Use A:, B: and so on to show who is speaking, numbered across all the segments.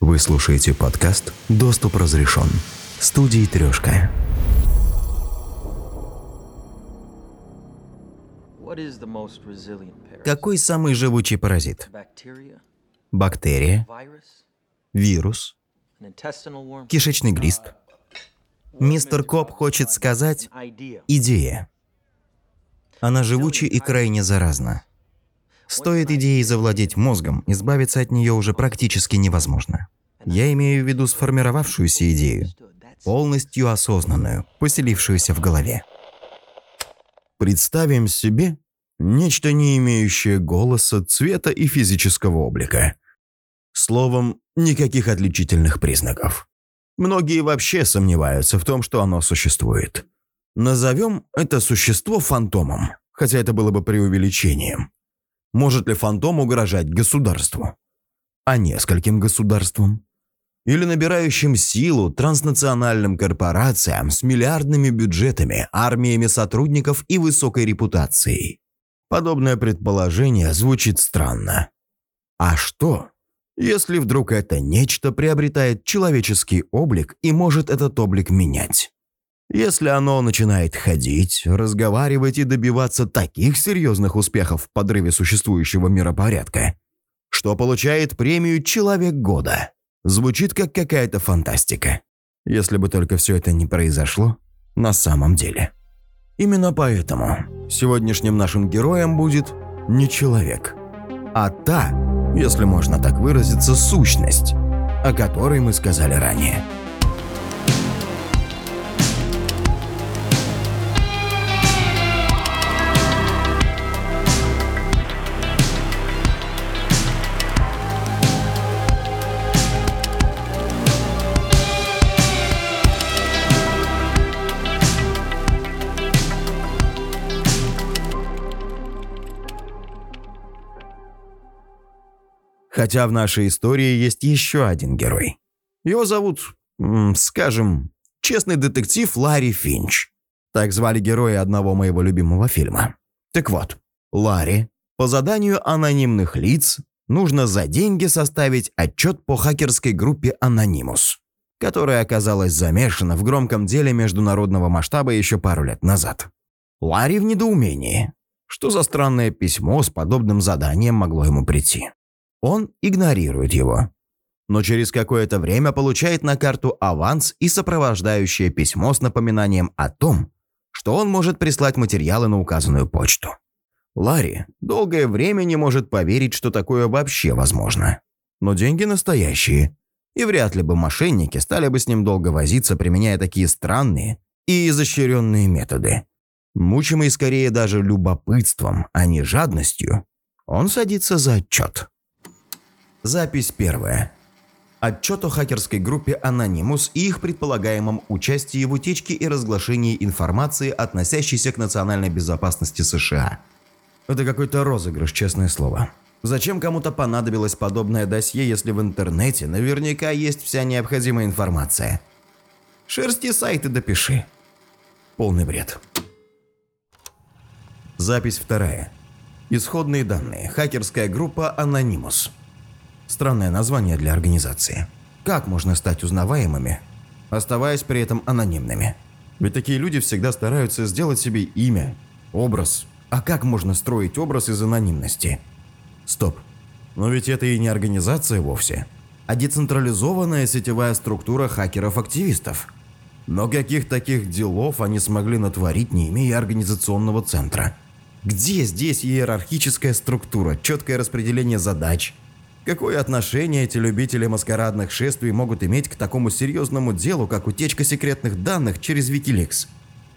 A: Вы слушаете подкаст «Доступ разрешен» студии «Трешка».
B: Какой самый живучий паразит? Бактерия, вирус, кишечный глист. Мистер Коп хочет сказать «идея». Она живуча и крайне заразна. Стоит идеей завладеть мозгом, избавиться от нее уже практически невозможно. Я имею в виду сформировавшуюся идею, полностью осознанную, поселившуюся в голове.
A: Представим себе нечто не имеющее голоса, цвета и физического облика. Словом, никаких отличительных признаков. Многие вообще сомневаются в том, что оно существует. Назовем это существо фантомом, хотя это было бы преувеличением. Может ли фантом угрожать государству? А нескольким государствам? Или набирающим силу транснациональным корпорациям с миллиардными бюджетами, армиями сотрудников и высокой репутацией? Подобное предположение звучит странно. А что, если вдруг это нечто приобретает человеческий облик и может этот облик менять? Если оно начинает ходить, разговаривать и добиваться таких серьезных успехов в подрыве существующего миропорядка, что получает премию «Человек года». Звучит как какая-то фантастика. Если бы только все это не произошло на самом деле. Именно поэтому сегодняшним нашим героем будет не человек, а та, если можно так выразиться, сущность, о которой мы сказали ранее. Хотя в нашей истории есть еще один герой. Его зовут, скажем, честный детектив Ларри Финч. Так звали героя одного моего любимого фильма. Так вот, Ларри по заданию анонимных лиц нужно за деньги составить отчет по хакерской группе Anonymous, которая оказалась замешана в громком деле международного масштаба еще пару лет назад. Ларри в недоумении. Что за странное письмо с подобным заданием могло ему прийти? Он игнорирует его. Но через какое-то время получает на карту аванс и сопровождающее письмо с напоминанием о том, что он может прислать материалы на указанную почту. Ларри долгое время не может поверить, что такое вообще возможно. Но деньги настоящие. И вряд ли бы мошенники стали бы с ним долго возиться, применяя такие странные и изощренные методы. Мучимый скорее даже любопытством, а не жадностью, он садится за отчет. Запись первая. Отчет о хакерской группе Anonymous и их предполагаемом участии в утечке и разглашении информации, относящейся к национальной безопасности США. Это какой-то розыгрыш, честное слово. Зачем кому-то понадобилось подобное досье, если в интернете наверняка есть вся необходимая информация? Шерсти сайты допиши. Полный бред. Запись вторая. Исходные данные. Хакерская группа Anonymous. Странное название для организации. Как можно стать узнаваемыми, оставаясь при этом анонимными? Ведь такие люди всегда стараются сделать себе имя, образ. А как можно строить образ из анонимности? Стоп. Но ведь это и не организация вовсе, а децентрализованная сетевая структура хакеров-активистов. Но каких таких делов они смогли натворить, не имея организационного центра? Где здесь иерархическая структура, четкое распределение задач – Какое отношение эти любители маскарадных шествий могут иметь к такому серьезному делу, как утечка секретных данных через Wikileaks?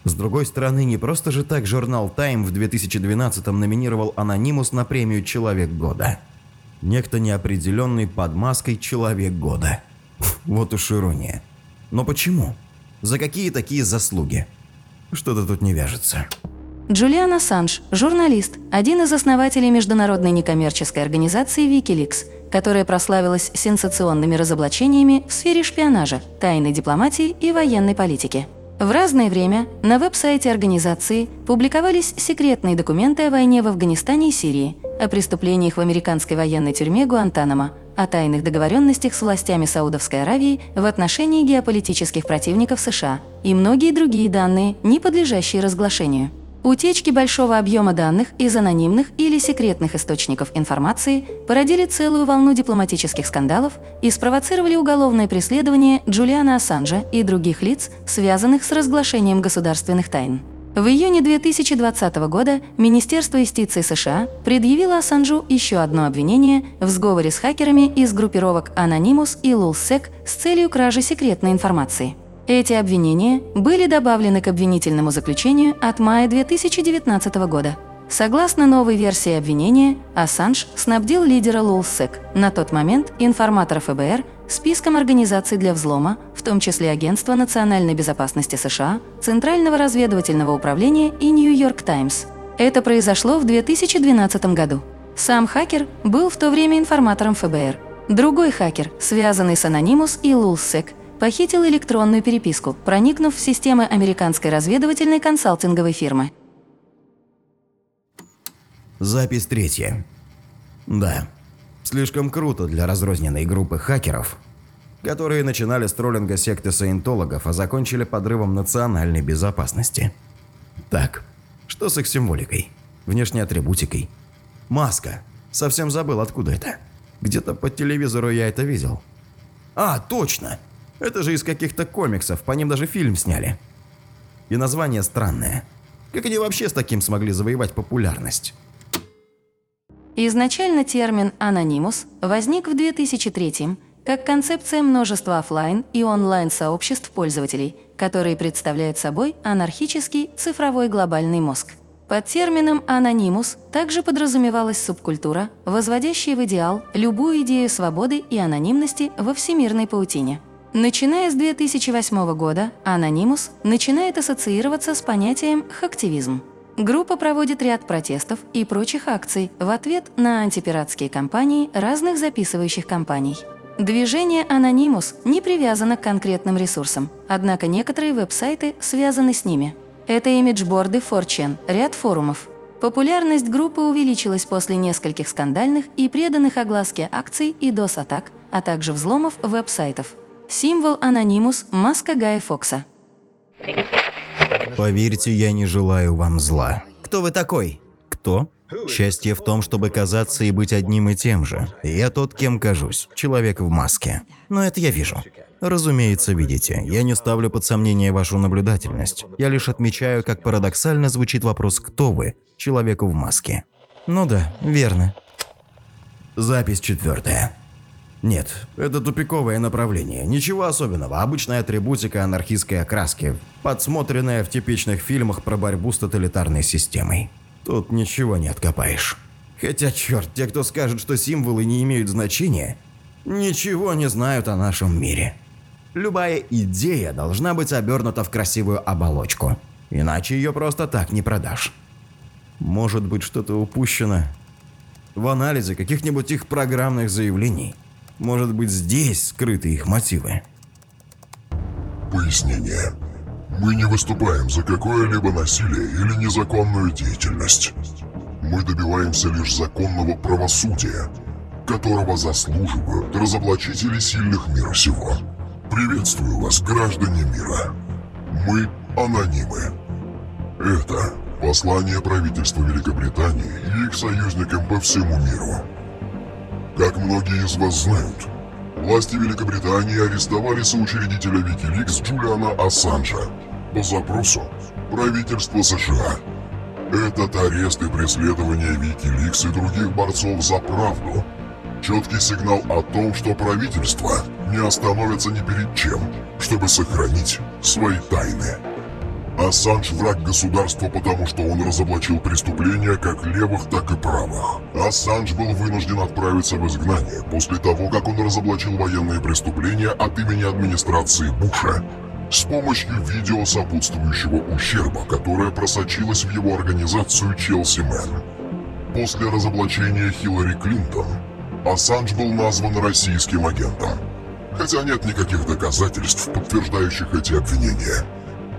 A: С другой стороны, не просто же так журнал Time в 2012-м номинировал Анонимус на премию «Человек года». Некто неопределенный под маской «Человек года». Вот уж ирония. Но почему? За какие такие заслуги? Что-то тут не вяжется.
C: Джулиан Ассанж, журналист, один из основателей международной некоммерческой организации Wikileaks, которая прославилась сенсационными разоблачениями в сфере шпионажа, тайной дипломатии и военной политики. В разное время на веб-сайте организации публиковались секретные документы о войне в Афганистане и Сирии, о преступлениях в американской военной тюрьме Гуантанамо, о тайных договоренностях с властями Саудовской Аравии в отношении геополитических противников США и многие другие данные, не подлежащие разглашению. Утечки большого объема данных из анонимных или секретных источников информации породили целую волну дипломатических скандалов и спровоцировали уголовное преследование Джулиана Ассанжа и других лиц, связанных с разглашением государственных тайн. В июне 2020 года Министерство юстиции США предъявило Ассанжу еще одно обвинение в сговоре с хакерами из группировок Anonymous и LulzSec с целью кражи секретной информации. Эти обвинения были добавлены к обвинительному заключению от мая 2019 года. Согласно новой версии обвинения, Ассанж снабдил лидера Лулсек, на тот момент информатора ФБР, списком организаций для взлома, в том числе Агентства национальной безопасности США, Центрального разведывательного управления и Нью-Йорк Таймс. Это произошло в 2012 году. Сам хакер был в то время информатором ФБР. Другой хакер, связанный с Anonymous и Лулсек, похитил электронную переписку, проникнув в системы американской разведывательной консалтинговой фирмы.
A: Запись третья. Да, слишком круто для разрозненной группы хакеров, которые начинали с троллинга секты саентологов, а закончили подрывом национальной безопасности. Так, что с их символикой? Внешней атрибутикой? Маска. Совсем забыл, откуда это. Где-то по телевизору я это видел. А, точно! Это же из каких-то комиксов, по ним даже фильм сняли. И название странное. Как они вообще с таким смогли завоевать популярность?
C: Изначально термин «анонимус» возник в 2003 как концепция множества офлайн и онлайн-сообществ пользователей, которые представляют собой анархический цифровой глобальный мозг. Под термином «анонимус» также подразумевалась субкультура, возводящая в идеал любую идею свободы и анонимности во всемирной паутине – Начиная с 2008 года, Anonymous начинает ассоциироваться с понятием «хактивизм». Группа проводит ряд протестов и прочих акций в ответ на антипиратские кампании разных записывающих компаний. Движение Anonymous не привязано к конкретным ресурсам, однако некоторые веб-сайты связаны с ними. Это имиджборды 4chan, ряд форумов. Популярность группы увеличилась после нескольких скандальных и преданных огласке акций и DOS-атак, а также взломов веб-сайтов. Символ Анонимус – маска Гая Фокса.
A: Поверьте, я не желаю вам зла.
B: Кто вы такой?
A: Кто? Счастье в том, чтобы казаться и быть одним и тем же. Я тот, кем кажусь. Человек в маске.
B: Но это я вижу.
A: Разумеется, видите. Я не ставлю под сомнение вашу наблюдательность. Я лишь отмечаю, как парадоксально звучит вопрос «Кто вы?» человеку в маске.
B: Ну да, верно.
A: Запись четвертая. Нет, это тупиковое направление. Ничего особенного. Обычная атрибутика анархистской окраски, подсмотренная в типичных фильмах про борьбу с тоталитарной системой. Тут ничего не откопаешь. Хотя, черт, те, кто скажет, что символы не имеют значения, ничего не знают о нашем мире. Любая идея должна быть обернута в красивую оболочку. Иначе ее просто так не продашь. Может быть, что-то упущено в анализе каких-нибудь их программных заявлений. Может быть, здесь скрыты их мотивы?
D: Пояснение. Мы не выступаем за какое-либо насилие или незаконную деятельность. Мы добиваемся лишь законного правосудия, которого заслуживают разоблачители сильных мира сего. Приветствую вас, граждане мира. Мы анонимы. Это послание правительства Великобритании и их союзникам по всему миру. Как многие из вас знают, власти Великобритании арестовали соучредителя Wikileaks Джулиана Ассанжа по запросу правительства США. Этот арест и преследование Wikileaks и других борцов за правду – четкий сигнал о том, что правительство не остановится ни перед чем, чтобы сохранить свои тайны. Ассанж враг государства, потому что он разоблачил преступления как левых, так и правых. Ассанж был вынужден отправиться в изгнание после того, как он разоблачил военные преступления от имени администрации Буша с помощью видео сопутствующего ущерба, которое просочилось в его организацию Челси Мэн. После разоблачения Хиллари Клинтон Ассанж был назван российским агентом, хотя нет никаких доказательств, подтверждающих эти обвинения.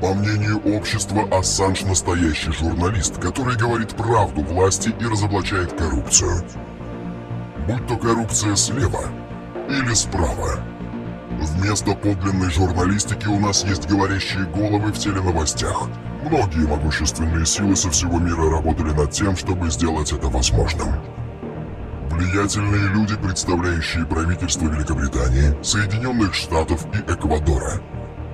D: По мнению общества, Ассанж настоящий журналист, который говорит правду власти и разоблачает коррупцию. Будь то коррупция слева или справа. Вместо подлинной журналистики у нас есть говорящие головы в теленовостях. Многие могущественные силы со всего мира работали над тем, чтобы сделать это возможным. Влиятельные люди, представляющие правительство Великобритании, Соединенных Штатов и Эквадора.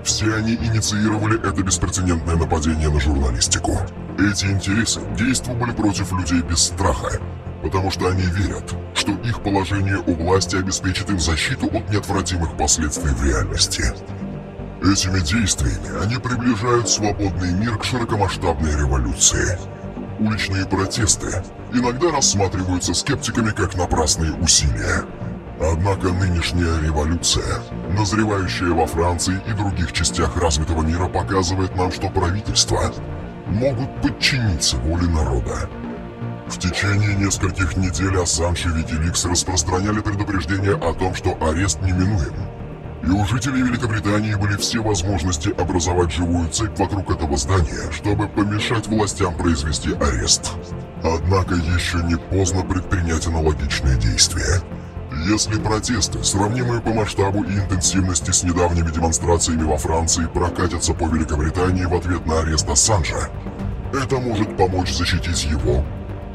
D: Все они инициировали это беспрецедентное нападение на журналистику. Эти интересы действовали против людей без страха, потому что они верят, что их положение у власти обеспечит им защиту от неотвратимых последствий в реальности. Этими действиями они приближают свободный мир к широкомасштабной революции. Уличные протесты иногда рассматриваются скептиками как напрасные усилия. Однако нынешняя революция, назревающая во Франции и других частях развитого мира, показывает нам, что правительства могут подчиниться воле народа. В течение нескольких недель Ассанж и Викиликс распространяли предупреждение о том, что арест неминуем. И у жителей Великобритании были все возможности образовать живую цепь вокруг этого здания, чтобы помешать властям произвести арест. Однако еще не поздно предпринять аналогичные действия. Если протесты, сравнимые по масштабу и интенсивности с недавними демонстрациями во Франции, прокатятся по Великобритании в ответ на арест Ассанжа, это может помочь защитить его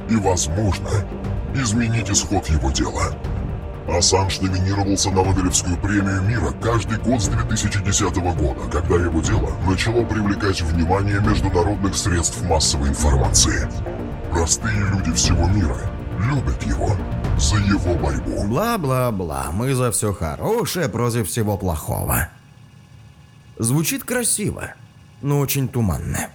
D: и, возможно, изменить исход его дела. Ассанж номинировался на Нобелевскую премию мира каждый год с 2010 года, когда его дело начало привлекать внимание международных средств массовой информации. Простые люди всего мира любят его за его борьбу.
A: Бла-бла-бла, мы за все хорошее против всего плохого. Звучит красиво, но очень туманно.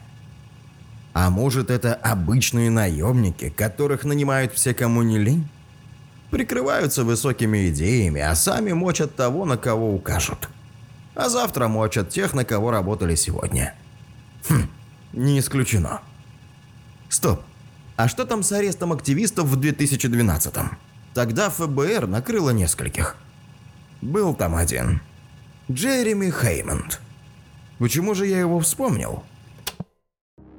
A: А может это обычные наемники, которых нанимают все кому не лень? Прикрываются высокими идеями, а сами мочат того, на кого укажут. А завтра мочат тех, на кого работали сегодня. Хм, не исключено. Стоп, а что там с арестом активистов в 2012-м? Тогда ФБР накрыло нескольких. Был там один. Джереми Хеймонд. Почему же я его вспомнил?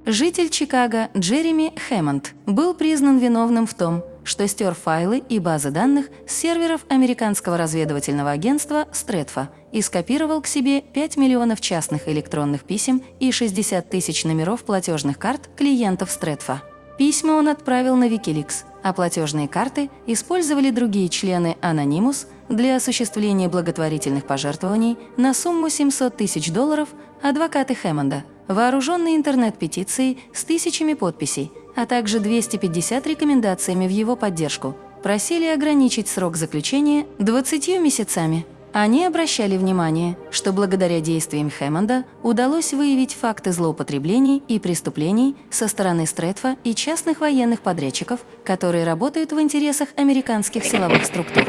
C: Житель Чикаго Джереми Хэммонд был признан виновным в том, что стер файлы и базы данных с серверов американского разведывательного агентства Стретфа и скопировал к себе 5 миллионов частных электронных писем и 60 тысяч номеров платежных карт клиентов Стретфа. Письма он отправил на Wikileaks, а платежные карты использовали другие члены Anonymous для осуществления благотворительных пожертвований на сумму 700 тысяч долларов адвокаты Хэммонда, вооруженные интернет-петицией с тысячами подписей, а также 250 рекомендациями в его поддержку, просили ограничить срок заключения 20 месяцами. Они обращали внимание, что благодаря действиям Хэммонда удалось выявить факты злоупотреблений и преступлений со стороны Стретфа и частных военных подрядчиков, которые работают в интересах американских силовых структур.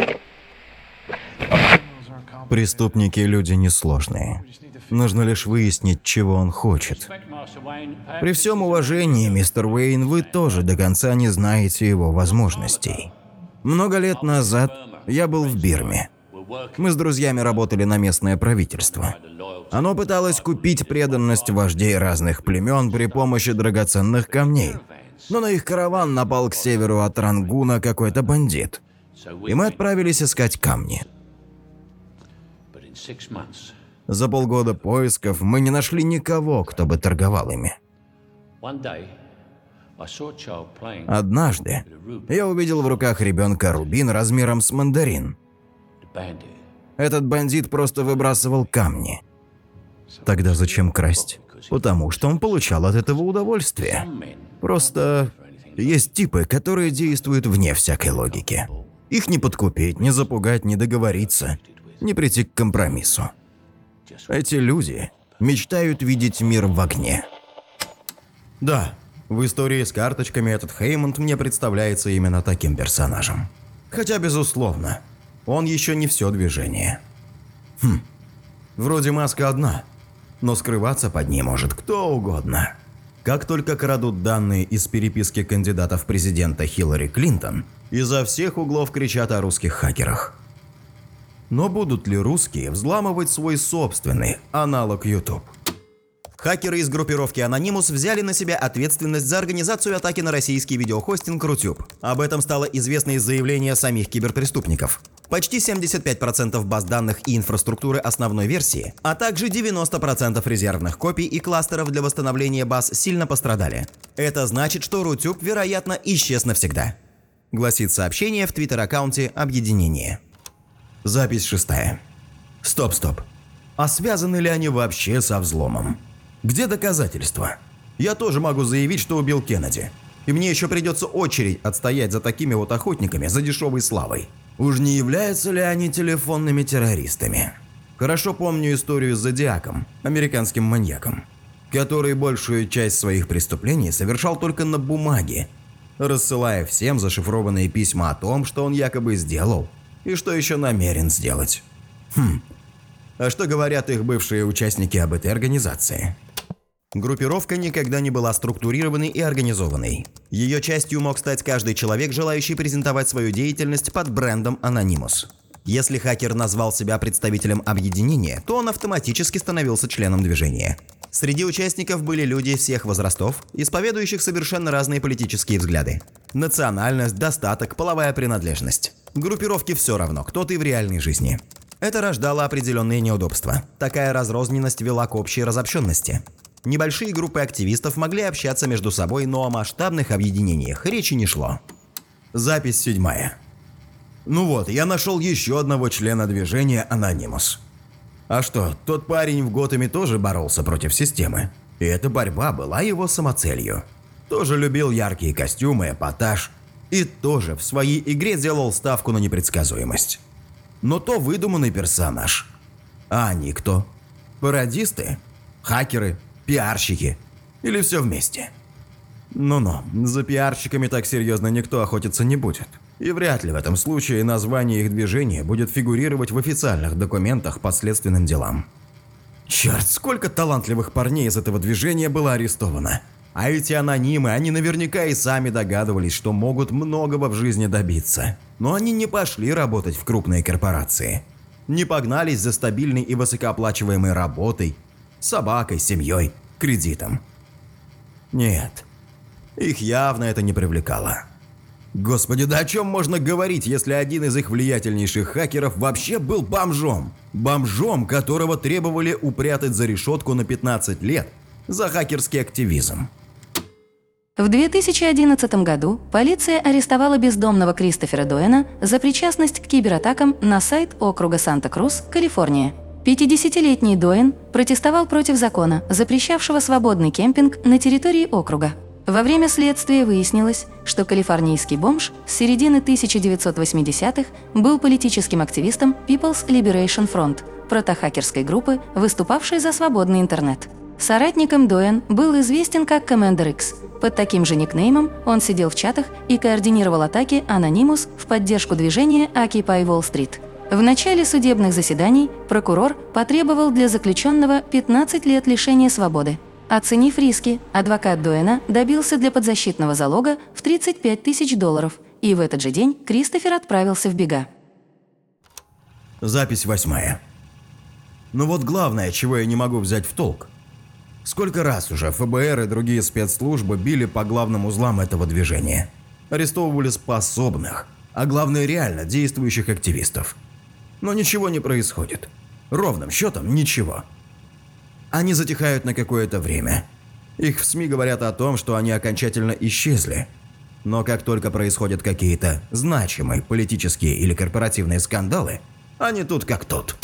A: Преступники – люди несложные. Нужно лишь выяснить, чего он хочет. При всем уважении, мистер Уэйн, вы тоже до конца не знаете его возможностей. Много лет назад я был в Бирме. Мы с друзьями работали на местное правительство. Оно пыталось купить преданность вождей разных племен при помощи драгоценных камней. Но на их караван напал к северу от Рангуна какой-то бандит. И мы отправились искать камни. За полгода поисков мы не нашли никого, кто бы торговал ими. Однажды я увидел в руках ребенка рубин размером с мандарин. Этот бандит просто выбрасывал камни. Тогда зачем красть? Потому что он получал от этого удовольствие. Просто есть типы, которые действуют вне всякой логики. Их не подкупить, не запугать, не договориться, не прийти к компромиссу. Эти люди мечтают видеть мир в огне. Да, в истории с карточками этот Хеймонд мне представляется именно таким персонажем. Хотя, безусловно, он еще не все движение. Хм, вроде маска одна, но скрываться под ней может кто угодно. Как только крадут данные из переписки кандидатов в президента Хиллари Клинтон, изо всех углов кричат о русских хакерах. Но будут ли русские взламывать свой собственный аналог YouTube? Хакеры из группировки Anonymous взяли на себя ответственность за организацию атаки на российский видеохостинг Рутюб. Об этом стало известно из заявления самих киберпреступников. Почти 75% баз данных и инфраструктуры основной версии, а также 90% резервных копий и кластеров для восстановления баз сильно пострадали. Это значит, что Рутюб, вероятно, исчез навсегда. Гласит сообщение в твиттер-аккаунте объединения. Запись шестая. Стоп-стоп. А связаны ли они вообще со взломом? Где доказательства? Я тоже могу заявить, что убил Кеннеди. И мне еще придется очередь отстоять за такими вот охотниками за дешевой славой. Уж не являются ли они телефонными террористами? Хорошо помню историю с Зодиаком, американским маньяком, который большую часть своих преступлений совершал только на бумаге, рассылая всем зашифрованные письма о том, что он якобы сделал и что еще намерен сделать. Хм, а что говорят их бывшие участники об этой организации? Группировка никогда не была структурированной и организованной. Ее частью мог стать каждый человек, желающий презентовать свою деятельность под брендом Anonymous. Если хакер назвал себя представителем объединения, то он автоматически становился членом движения. Среди участников были люди всех возрастов, исповедующих совершенно разные политические взгляды. Национальность, достаток, половая принадлежность. Группировке все равно, кто ты в реальной жизни. Это рождало определенные неудобства. Такая разрозненность вела к общей разобщенности. Небольшие группы активистов могли общаться между собой, но о масштабных объединениях речи не шло. Запись седьмая. Ну вот, я нашел еще одного члена движения Анонимус. А что, тот парень в Готэме тоже боролся против системы. И эта борьба была его самоцелью. Тоже любил яркие костюмы, эпатаж. И тоже в своей игре делал ставку на непредсказуемость. Но то выдуманный персонаж. А они кто? Пародисты? Хакеры? Пиарщики? Или все вместе? Ну-ну, за пиарщиками так серьезно никто охотиться не будет. И вряд ли в этом случае название их движения будет фигурировать в официальных документах по следственным делам. Черт, сколько талантливых парней из этого движения было арестовано. А эти анонимы, они наверняка и сами догадывались, что могут многого в жизни добиться. Но они не пошли работать в крупные корпорации. Не погнались за стабильной и высокооплачиваемой работой, собакой, семьей, кредитом. Нет, их явно это не привлекало. Господи, да о чем можно говорить, если один из их влиятельнейших хакеров вообще был бомжом? Бомжом, которого требовали упрятать за решетку на 15 лет за хакерский активизм.
C: В 2011 году полиция арестовала бездомного Кристофера Дуэна за причастность к кибератакам на сайт округа Санта-Крус, Калифорния. 50-летний Дуэн протестовал против закона, запрещавшего свободный кемпинг на территории округа. Во время следствия выяснилось, что калифорнийский бомж с середины 1980-х был политическим активистом People's Liberation Front, протохакерской группы, выступавшей за свободный интернет. Соратником Дуэн был известен как Commander X. Под таким же никнеймом он сидел в чатах и координировал атаки Anonymous в поддержку движения Occupy Wall Street. В начале судебных заседаний прокурор потребовал для заключенного 15 лет лишения свободы. Оценив риски, адвокат Дуэна добился для подзащитного залога в 35 тысяч долларов, и в этот же день Кристофер отправился в бега.
A: Запись восьмая. Ну вот главное, чего я не могу взять в толк. Сколько раз уже ФБР и другие спецслужбы били по главным узлам этого движения. Арестовывали способных, а главное реально действующих активистов. Но ничего не происходит. Ровным счетом ничего. Они затихают на какое-то время. Их в СМИ говорят о том, что они окончательно исчезли. Но как только происходят какие-то значимые политические или корпоративные скандалы, они тут как тут.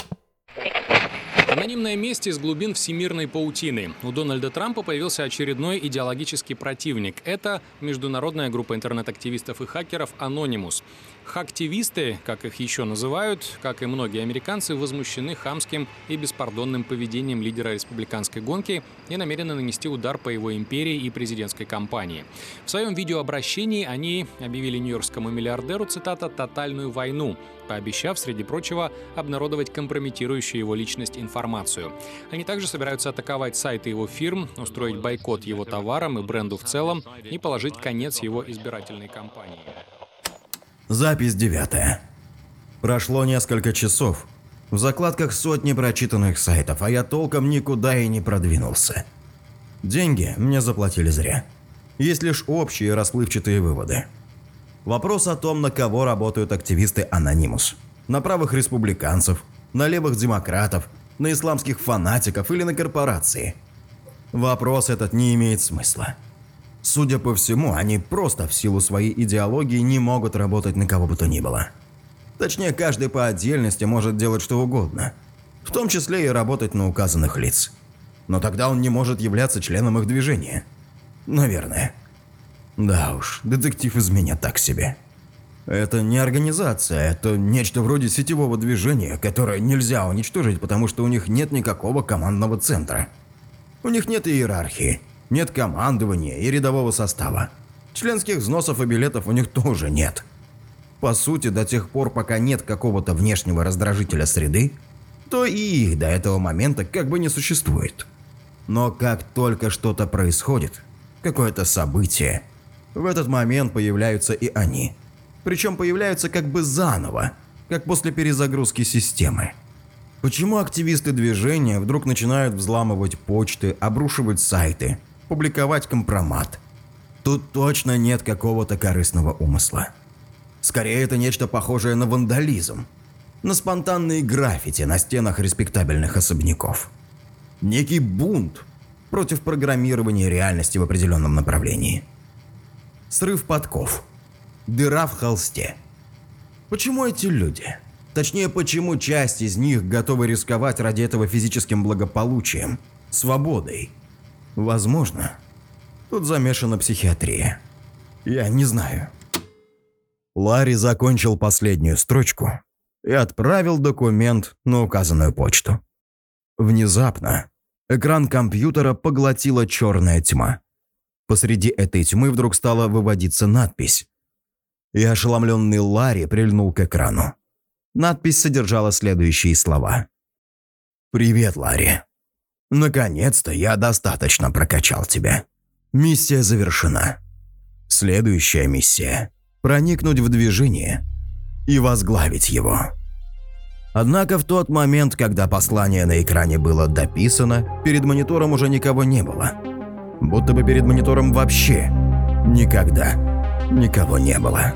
E: Анонимная месть из глубин всемирной паутины. У Дональда Трампа появился очередной идеологический противник. Это международная группа интернет-активистов и хакеров Anonymous. Хактивисты, как их еще называют, как и многие американцы, возмущены хамским и беспардонным поведением лидера республиканской гонки и намерены нанести удар по его империи и президентской кампании. В своем видеообращении они объявили нью-йоркскому миллиардеру, цитата, «тотальную войну», пообещав, среди прочего, обнародовать компрометирующую его личность информацию. Они также собираются атаковать сайты его фирм, устроить бойкот его товарам и бренду в целом и положить конец его избирательной кампании.
A: Запись девятая. Прошло несколько часов. В закладках сотни прочитанных сайтов, а я толком никуда и не продвинулся. Деньги мне заплатили зря. Есть лишь общие расплывчатые выводы. Вопрос о том, на кого работают активисты Anonymous. На правых республиканцев, на левых демократов, на исламских фанатиков или на корпорации. Вопрос этот не имеет смысла. Судя по всему, они просто в силу своей идеологии не могут работать на кого бы то ни было. Точнее, каждый по отдельности может делать что угодно, в том числе и работать на указанных лиц. Но тогда он не может являться членом их движения. Наверное. Да уж, детектив из меня так себе. Это не организация, это нечто вроде сетевого движения, которое нельзя уничтожить, потому что у них нет никакого командного центра. У них нет иерархии, нет командования и рядового состава. Членских взносов и билетов у них тоже нет. По сути, до тех пор, пока нет какого-то внешнего раздражителя среды, то и их до этого момента как бы не существует. Но как только что-то происходит, какое-то событие, в этот момент появляются и они. Причем появляются как бы заново, как после перезагрузки системы. Почему активисты движения вдруг начинают взламывать почты, обрушивать сайты, публиковать компромат? Тут точно нет какого-то корыстного умысла. Скорее, это нечто похожее на вандализм, на спонтанные граффити на стенах респектабельных особняков. Некий бунт против программирования реальности в определенном направлении. Срыв подков. Дыра в холсте. Почему эти люди? Точнее, почему часть из них готовы рисковать ради этого физическим благополучием, свободой? Возможно, тут замешана психиатрия. Я не знаю. Ларри закончил последнюю строчку и отправил документ на указанную почту. Внезапно экран компьютера поглотила черная тьма. Посреди этой тьмы вдруг стала выводиться надпись. И ошеломленный Ларри прильнул к экрану. Надпись содержала следующие слова. «Привет, Ларри. Наконец-то я достаточно прокачал тебя. Миссия завершена. Следующая миссия – проникнуть в движение и возглавить его». Однако в тот момент, когда послание на экране было дописано, перед монитором уже никого не было – будто бы перед монитором вообще никогда никого не было.